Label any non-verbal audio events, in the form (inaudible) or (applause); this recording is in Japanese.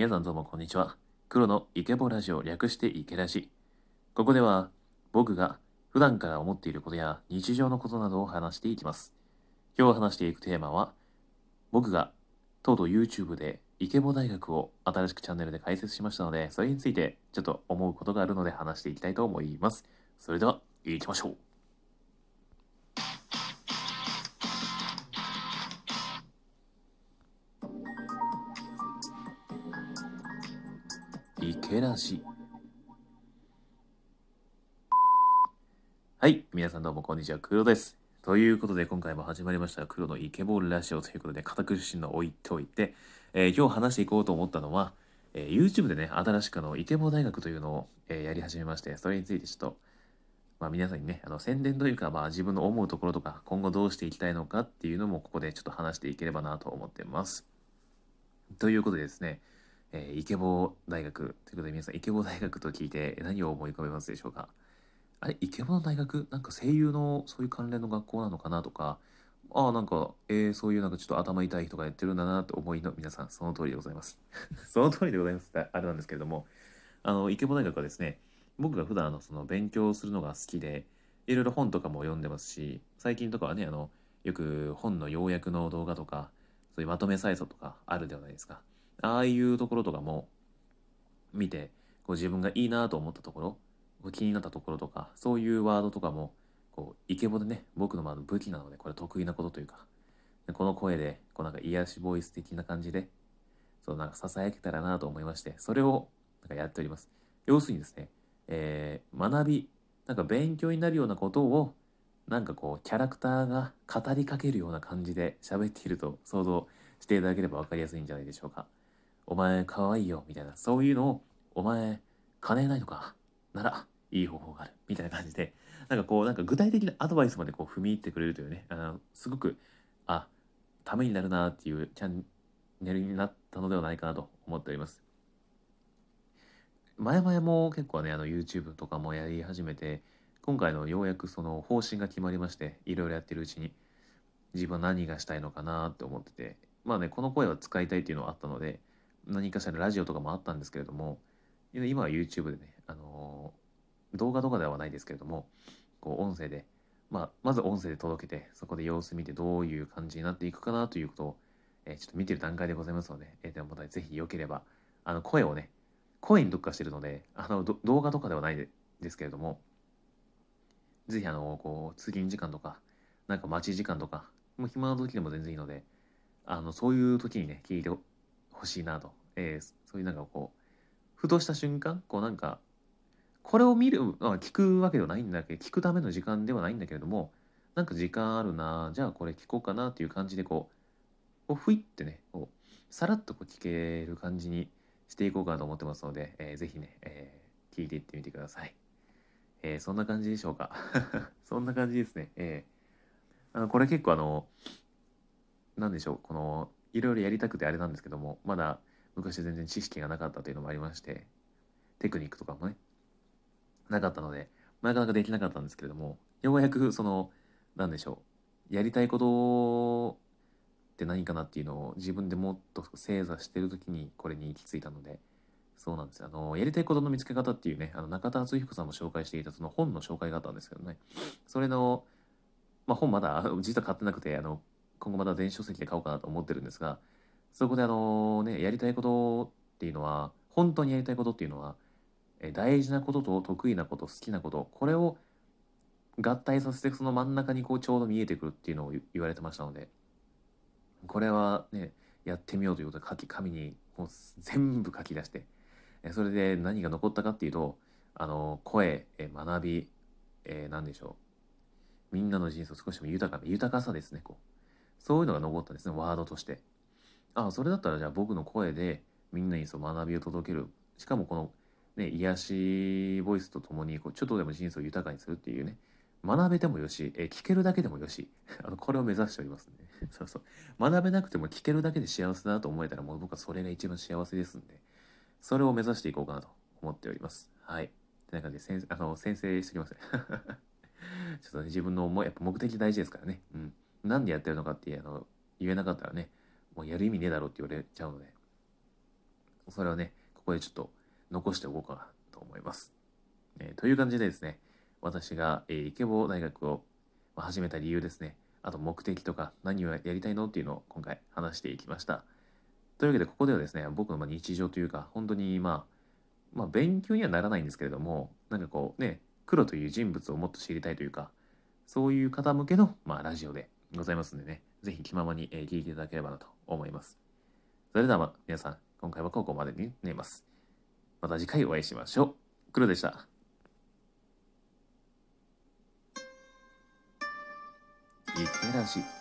皆さんどうもこんにちは。黒のイケボラジオ略してイケラジ。ここでは僕が普段から思っていることや日常のことなどを話していきます。今日話していくテーマは僕がとうとう YouTube でイケボ大学を新しくチャンネルで開設しましたので、それについてちょっと思うことがあるので話していきたいと思います。それでは行きましょう。イケラジ。はい、皆さんどうもこんにちは、黒です。ということで今回も始まりました黒のイケボールラジオということで堅苦しいのを置いておいて、えー今日話していこうと思ったのは、えー YouTube でね、新しくあのイケボ大学というのを、えーやり始めまして、それについてちょっと、まあ、皆さんにね、あの宣伝というか、まあ、自分の思うところとか、今後どうしていきたいのかっていうのもここでちょっと話していければなと思ってます。ということでですね、えーイケボ大学。ということで皆さんイケボ大学と聞いて何を思い浮かべますでしょうか？あれイケボの大学？なんか声優のそういう関連の学校なのかなとか？ああなんか、えーそういうなんかちょっと頭痛い人がやってるんだなと思いの皆さんその通りでございます。(laughs) その通りでございますってあれなんですけれども。あのイケボ大学はですね僕が普段のその勉強するのが好きでいろいろ本とかも読んでますし最近とかはねあのよく本の要約の動画とかそういうまとめサイトとかあるではないですか。ああいうところとかも見てこう自分がいいなと思ったところこう気になったところとかそういうワードとかもこうイケボでね僕のまあ武器なのでこれ得意なことというかこの声でこうなんか癒しボイス的な感じでそうなんかささやけたらなと思いましてそれをなんかやっております。要するにですね、えー学びなんか勉強になるようなことをなんかこうキャラクターが語りかけるような感じで喋っていると想像していただければ分かりやすいんじゃないでしょうか。お前かわいよみたいなそういうのをお前金ないのかならいい方法があるみたいな感じでなんかこうなんか具体的なアドバイスまでこう踏み入ってくれるというねあのすごくあためになるなっていうチャンネルになったのではないかなと思っております。前々も結構ねあの YouTube とかもやり始めて今回のようやくその方針が決まりましていろいろやってるうちに自分は何がしたいのかなって思っててまあねこの声は使いたいっていうのはあったので何かしらのラジオとかもあったんですけれども今は YouTube でね、あのー動画とかではないですけれどもこう音声で、まあ、まず音声で届けてそこで様子見てどういう感じになっていくかなということを、えーちょっと見てる段階でございますので、えーではまたぜひよければあの声をね声に特化してるのであのど動画とかではないでですけれどもぜひあのこう通勤時間とかなんか待ち時間とかもう暇な時でも全然いいのであのそういう時にね聞いてほしいなと、えーそういうなんかこうふとした瞬間こうなんかこれを見る、あ聞くわけではないんだけど聞くための時間ではないんだけれどもなんか時間あるなじゃあこれ聞こうかなっていう感じでこうこうふいってねこうさらっとこう聞ける感じにしていこうかなと思ってますので、えーぜひね、えー聞いていってみてください。えーそんな感じでしょうか。(laughs) そんな感じですね。えーあのこれ結構あのなんでしょうこのいろいろやりたくてあれなんですけどもまだ昔全然知識がなかったというのもありましてテクニックとかもねなかったのでなかなかできなかったんですけれどもようやくそのなんでしょうやりたいことって何かなっていうのを自分でもっと精査してる時にこれに行き着いたのでそうなんですよ。あのやりたいことの見つけ方っていうねあの中田敦彦さんも紹介していたその本の紹介があったんですけどね。それの、まあ、本まだ実は買ってなくてあの今後また電子書籍で買おうかなと思ってるんですがそこであのねやりたいことっていうのは本当にやりたいことっていうのはえ大事なことと得意なこと好きなことこれを合体させてその真ん中にこうちょうど見えてくるっていうのを言われてましたのでこれはねやってみようということで書き紙にもう全部書き出してそれで何が残ったかっていうとあの声学びえー何でしょう。みんなの人生を少しでも豊かな豊かさですねこう。そういうのが残ったんですねワードとして。ああそれだったらじゃあ僕の声でみんなにそう学びを届ける。しかもこのね、癒しボイスとともにこうちょっとでも人生を豊かにするっていうね。学べてもよし、え聞けるだけでもよし。(laughs) あのこれを目指しておりますね。(laughs) そうそう。学べなくても聞けるだけで幸せだなと思えたらもう僕はそれが一番幸せですんで。それを目指していこうかなと思っております。はい。ってな感じで先あの先生してきます。ね (laughs) ちょっとね自分の思いやっぱ目的大事ですからね。うん。なんでやってるのかってあの言えなかったらねもうやる意味ねえだろって言われちゃうのでそれをねここでちょっと残しておこうかなと思います。えーという感じでですね私が、えーイケボ大学を始めた理由ですねあと目的とか何をやりたいのっていうのを今回話していきました。というわけでここではですね僕の日常というか本当にまあまあ勉強にはならないんですけれどもなんかこうね黒という人物をもっと知りたいというかそういう方向けの、まあ、ラジオでございますんでねぜひ気ままに、えー聞いていただければなと思います。それでは、皆さん今回はここまでになります。また次回お会いしましょう。黒でした。いってらっしゃい。